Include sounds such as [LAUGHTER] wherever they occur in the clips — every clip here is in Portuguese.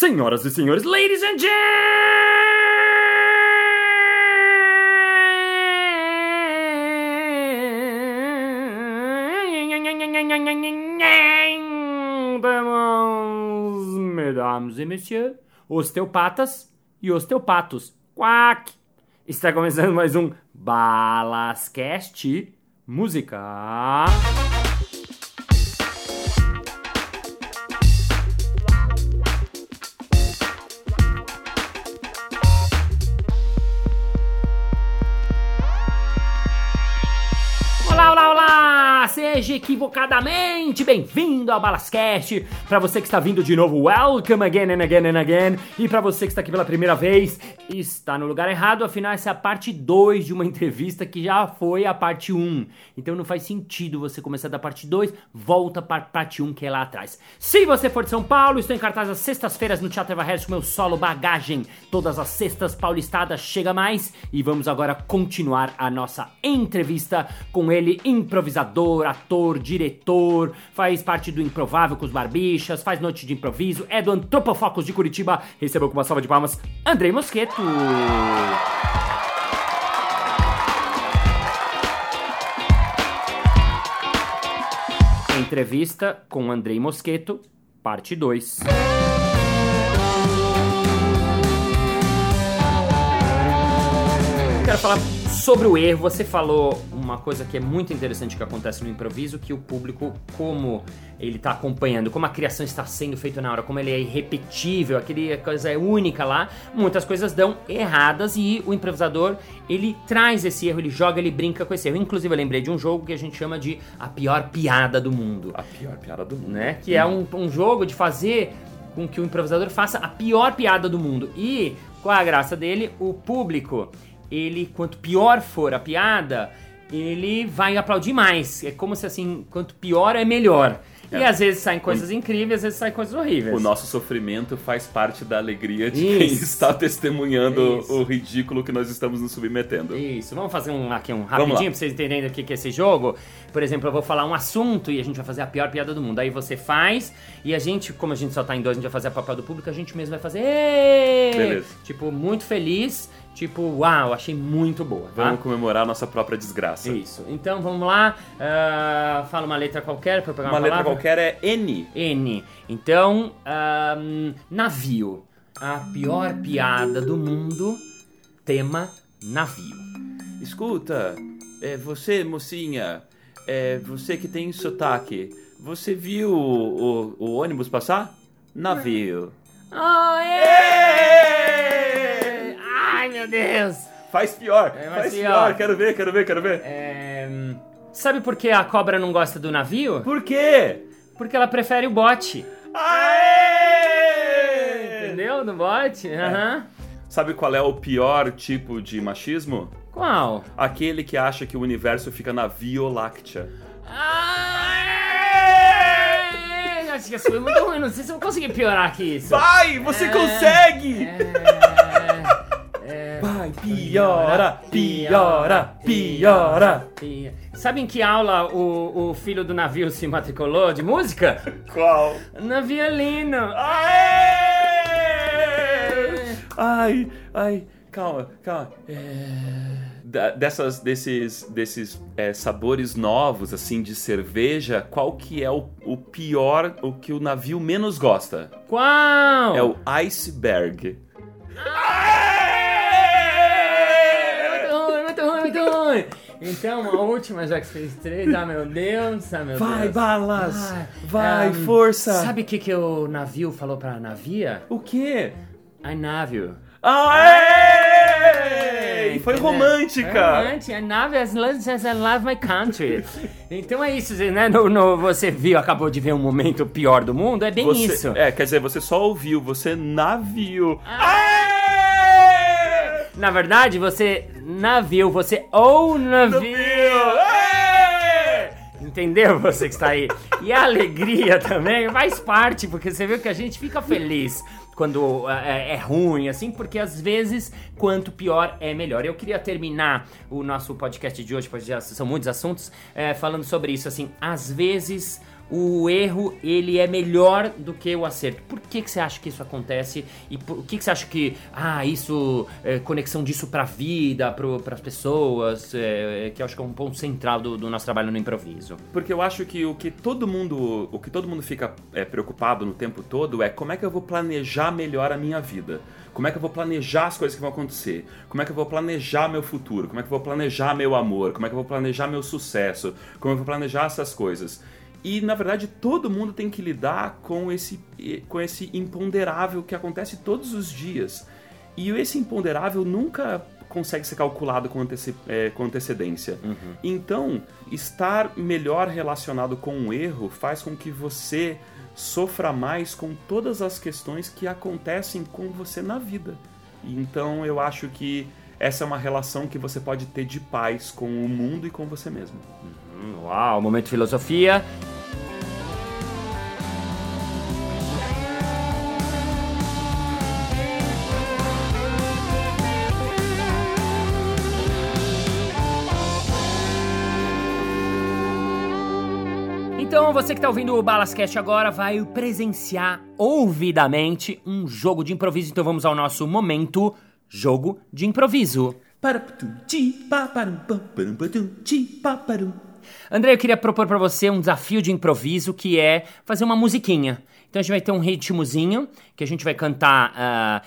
Senhoras e senhores, ladies and gentlemen, mesdames e messieurs, osteopatas e osteopatos. Quack! Está começando mais um Balascast Música. Seja equivocadamente bem-vindo ao Balascast. Para você que está vindo de novo, welcome again and again and again. E para você que está aqui pela primeira vez, está no lugar errado, afinal essa é a parte 2 de uma [LAUGHS] entrevista que já foi a parte 1. Um. Então não faz sentido você começar da parte 2, volta para a parte 1 um, que é lá atrás. Se você for de São Paulo, estou em cartaz às sextas-feiras no Teatro Eva Harris com meu solo Bagagem. Todas as sextas paulistadas chega mais e vamos agora continuar a nossa entrevista com ele, improvisador, ator, diretor, faz parte do Improvável com os Barbichas, faz noite de improviso, é do Antropofocus de Curitiba. Recebeu com uma salva de palmas Andrei Mosqueto. Entrevista com Andrei Mosqueto, parte 2. Quero falar sobre o erro. Você falou uma coisa que é muito interessante que acontece no improviso, que o público, como ele está acompanhando, como a criação está sendo feita na hora, como ele é irrepetível, aquele coisa é única lá, muitas coisas dão erradas e o improvisador, ele traz esse erro, ele joga, ele brinca com esse erro. Inclusive, eu lembrei de um jogo que a gente chama de a pior piada do mundo. A pior piada do mundo. Né? Que é um, um jogo de fazer com que o improvisador faça a pior piada do mundo. E, qual a graça dele? O público, ele, quanto pior for a piada, ele vai aplaudir mais. É como se assim, quanto pior é melhor. É. E às vezes saem coisas incríveis, às vezes saem coisas horríveis. O nosso sofrimento faz parte da alegria de Isso. quem está testemunhando Isso. o ridículo que nós estamos nos submetendo. Isso. Vamos fazer um, aqui um rapidinho para vocês entenderem o que é esse jogo. Por exemplo, eu vou falar um assunto e a gente vai fazer a pior piada do mundo. Aí você faz e a gente, como a gente só tá em dois, a gente vai fazer a papel do público, a gente mesmo vai fazer. Beleza. Tipo, muito feliz Tipo, uau, achei muito boa. Tá? Vamos comemorar a nossa própria desgraça. Isso. Então vamos lá. Uh, fala uma letra qualquer para pegar uma, uma letra qualquer é N. N. Então, um, navio. A pior piada do mundo. Tema navio. Escuta, é, você, mocinha, é, você que tem sotaque, você viu o, o, o ônibus passar? Navio. Oh, yeah! Deus! Faz pior, é, faz pior. pior. Quero ver, quero ver, quero ver. É... Sabe por que a cobra não gosta do navio? Por quê? Porque ela prefere o bote. Aê! Entendeu? Do bote? Aham. Uhum. Sabe qual é o pior tipo de machismo? Qual? Aquele que acha que o universo fica na Via Láctea. Aê! Acho que isso foi muito ruim. Não sei se eu vou conseguir piorar aqui isso. Vai! Você é... consegue! É... Vai, piora, piora, piora. Sabe em que aula o, o filho do navio se matriculou de música? Qual? Na violino. Aê! Ai, ai, calma, calma. É dessas desses desses é, sabores novos assim de cerveja qual que é o, o pior o que o navio menos gosta qual é o iceberg Então, a última, já que fez três, ah meu Deus, ah meu vai, Deus. balas! Vai, vai um, força! Sabe o que, que o navio falou pra navia? O quê? I navio. Aê! E foi romântica! Foi romântica. I nave as long as I love my country. então é isso, né? No, no, você viu, acabou de ver um momento pior do mundo, é bem você, isso. É, quer dizer, você só ouviu, você navio. Aê! Na verdade, você navio, você ou navio. Entendeu você que está aí? E a alegria também faz parte, porque você vê que a gente fica feliz quando é, é, ruim, assim, porque às vezes quanto pior é melhor. Eu queria terminar o nosso podcast de hoje, pois já são muitos assuntos, é, falando sobre isso, assim, às vezes o erro ele é melhor do que o acerto. Por que, que você acha que isso acontece? E por que, que você acha que, ah, isso, é, conexão disso pra vida, para as pessoas, é, que eu acho que é um ponto central do, do, nosso trabalho no improviso? Porque eu acho que o que todo mundo, o que todo mundo fica é, preocupado no tempo todo é como é que eu vou planejar melhor a minha vida. Como é que eu vou planejar as coisas que vão acontecer? Como é que eu vou planejar meu futuro? Como é que eu vou planejar meu amor? Como é que eu vou planejar meu sucesso? Como é que eu vou planejar essas coisas? E na verdade todo mundo tem que lidar com esse, com esse imponderável que acontece todos os dias. E esse imponderável nunca consegue ser calculado com, anteci é, com antecedência. Uhum. Então, estar melhor relacionado com o um erro faz com que você sofra mais com todas as questões que acontecem com você na vida. Então, eu acho que essa é uma relação que você pode ter de paz com o mundo e com você mesmo. Uhum. Uau, momento de filosofia. Então, você que está ouvindo o Balascast agora vai presenciar ouvidamente um jogo de improviso. Então, vamos ao nosso momento jogo de improviso. André, eu queria propor para você um desafio de improviso que é fazer uma musiquinha. Então a gente vai ter um ritmozinho que a gente vai cantar. Uh,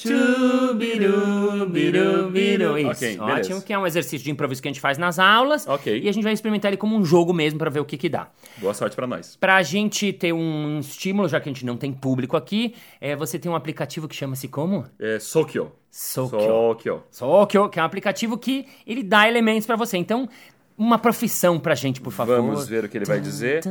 Chubiru, biru, biru. Isso, okay, ótimo. Beleza. Que é um exercício de improviso que a gente faz nas aulas. Ok. E a gente vai experimentar ele como um jogo mesmo para ver o que que dá. Boa sorte para nós. Pra gente ter um estímulo, já que a gente não tem público aqui, é, você tem um aplicativo que chama-se como? É Sokyo. Sokyo. Sokyo. Sokyo, que é um aplicativo que ele dá elementos para você. Então, uma profissão pra gente, por favor. Vamos ver o que ele vai dizer.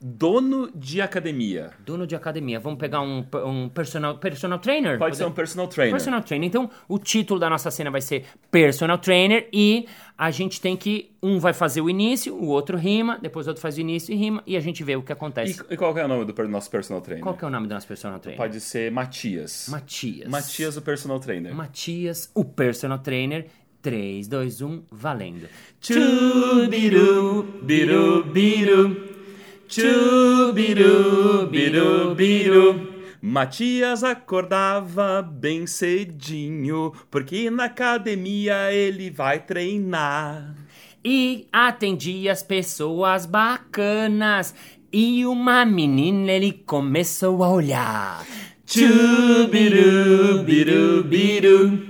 Dono de academia. Dono de academia. Vamos pegar um, um personal, personal trainer? Pode, ser um personal trainer. Personal trainer. Então, o título da nossa cena vai ser Personal Trainer e a gente tem que. Um vai fazer o início, o outro rima, depois o outro faz o início e rima e a gente vê o que acontece. E, e qual é o nome do nosso personal trainer? Qual é o nome do nosso personal trainer? Pode ser Matias. Matias. Matias, o personal trainer. Matias, o personal trainer. 3, 2, 1, valendo. Chubiru, biru, biru. Chubiru, biru, biru. Matias acordava bem cedinho, porque na academia ele vai treinar. E atendia as pessoas bacanas. E uma menina ele começou a olhar. Chubiru, biru, biru.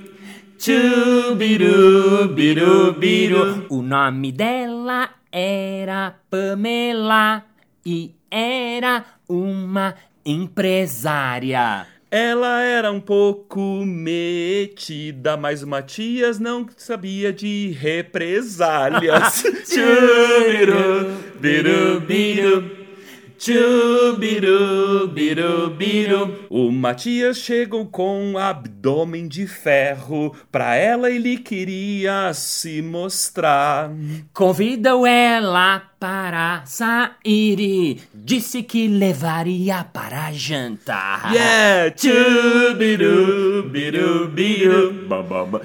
Chubiru, biru, biru. O nome dela era Pamela e era uma empresária. Ela era um pouco metida, mas o Matias não sabia de represálias. [LAUGHS] Chubiru, biru, biru. Chubiru, biru, biru. O Matias chegou com abdômen de ferro. Pra ela ele queria se mostrar. Convidou ela para sair. Disse que levaria para jantar. Yeah! Chubiru, biru, biru.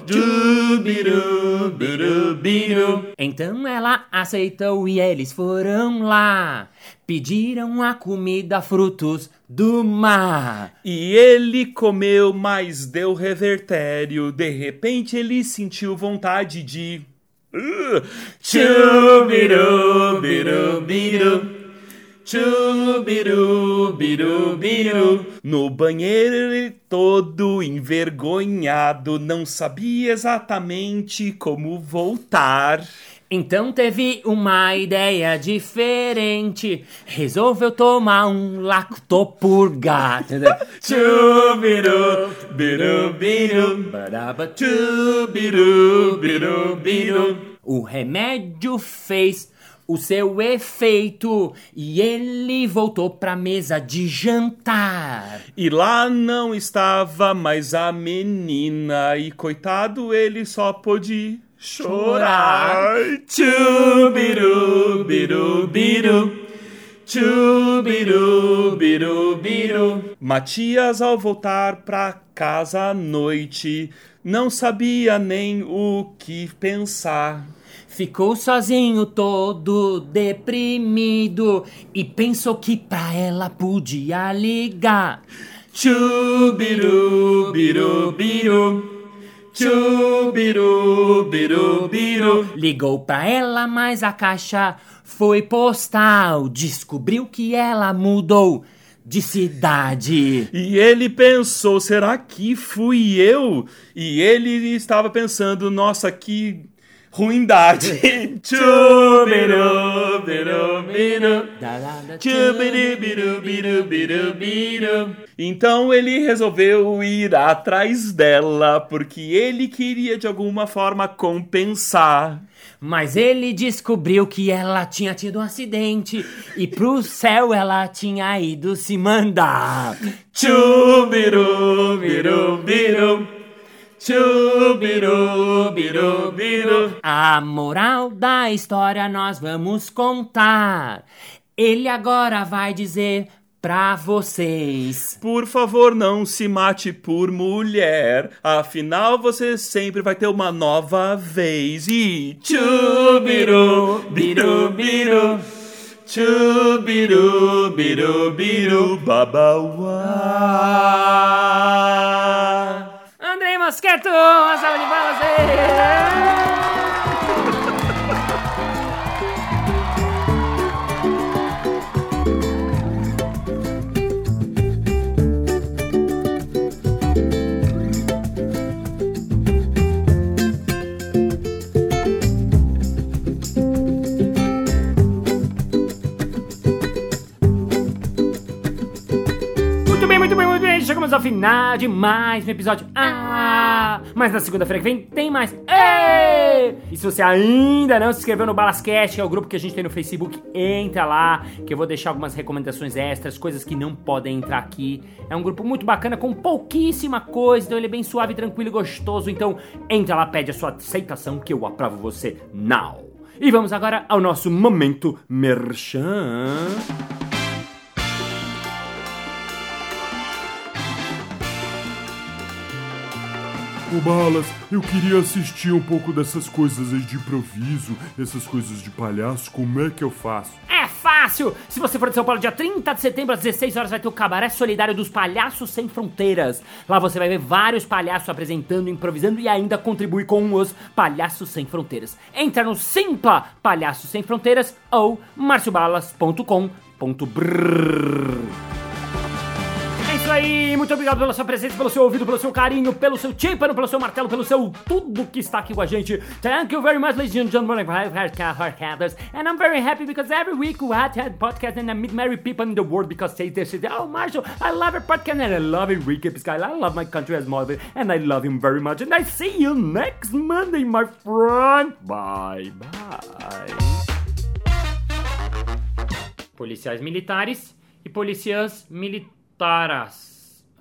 Chubiru, biru, biru. Então ela aceitou e eles foram lá. Pediram a comida frutos do mar. E ele comeu, mas deu revertério. De repente ele sentiu vontade de. Chubiru, biru, biru. Chubiru, biru, biru. No banheiro todo envergonhado, não sabia exatamente como voltar. Então teve uma ideia diferente. Resolveu tomar um lactopurga. [LAUGHS] Chubiru, biru, biru, baraba, chubiru, biru, biru. O remédio fez o seu efeito e ele voltou pra mesa de jantar. E lá não estava mais a menina e coitado ele só pôde chorar. Chubiru, biru, biru. Chubiru, biru, biru. Matias, ao voltar pra casa à noite, não sabia nem o que pensar. Ficou sozinho, todo deprimido, e pensou que pra ela podia ligar. Chubiru, biru, biru. Chubiru, biru, biru. Ligou pra ela, mas a caixa foi postal. Descobriu que ela mudou de cidade. E ele pensou, será que fui eu? E ele estava pensando, nossa, que ruindade. [LAUGHS] Então ele resolveu ir atrás dela, porque ele queria de alguma forma compensar. Mas ele descobriu que ela tinha tido um acidente e pro céu ela tinha ido se mandar. Chubiru, biru, biru. Chubiru, biru, biru. A moral da história nós vamos contar. Ele agora vai dizer pra vocês. Por favor, não se mate por mulher. Afinal, você sempre vai ter uma nova vez. E chubiru, biru, biru. Chubiru, biru, biru, babauá. Mosqueto, uma salva de palmas. Bem. Chegamos ao final de mais um episódio. Ah! Mas na segunda-feira que vem tem mais. Ei! E se você ainda não se inscreveu no Balascast, que é o grupo que a gente tem no Facebook, entra lá, que eu vou deixar algumas recomendações extras, coisas que não podem entrar aqui. É um grupo muito bacana, com pouquíssima coisa, então ele é bem suave, tranquilo e gostoso. Então entra lá, pede a sua aceitação, que eu aprovo você now. E vamos agora ao nosso momento merchan. Ô Balas, eu queria assistir um pouco dessas coisas aí de improviso, essas coisas de palhaço, como é que eu faço? É fácil! Se você for de São Paulo, dia 30 de setembro, às 16 horas, vai ter o Cabaré Solidário dos Palhaços Sem Fronteiras. Lá você vai ver vários palhaços apresentando, improvisando e ainda contribui com os Palhaços Sem Fronteiras. Entra no Simpla Palhaços Sem Fronteiras ou marciobalas.com.br. Isso aí, muito obrigado pela sua presença, pelo seu ouvido, pelo seu carinho, pelo seu tímpano, pelo seu martelo, pelo seu tudo que está aqui com a gente. Thank you very much, ladies and gentlemen, and I'm very happy because every week we had had podcast and I meet many people in the world because say this, oh Marshall, I love your podcast and I love it, Recap Sky, I love my country as mother and I love him very much and I see you next Monday, my friend. Bye, bye. Policiais militares e policiãs militares.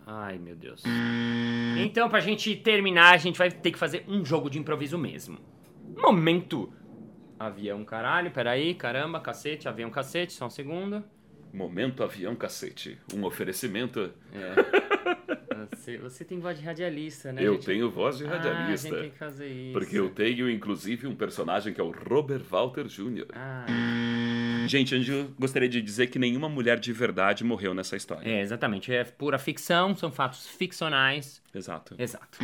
Ai, meu Deus. Então, pra gente terminar, a gente vai ter que fazer um jogo de improviso mesmo. Momento. Avião, caralho, peraí, caramba, cacete, avião, cacete, só um segundo. Momento avião cacete. Um oferecimento. É. [LAUGHS] Você, você tem voz de radialista, né? Eu gente? tenho voz de Ah, a radialista. gente tem que fazer isso. porque eu tenho, inclusive, um personagem que é o Robert Walter Jr. Ah, Gente, eu gostaria de dizer que nenhuma mulher de verdade morreu nessa história. é, exatamente. É pura ficção, são fatos ficcionais. Exato. Exato.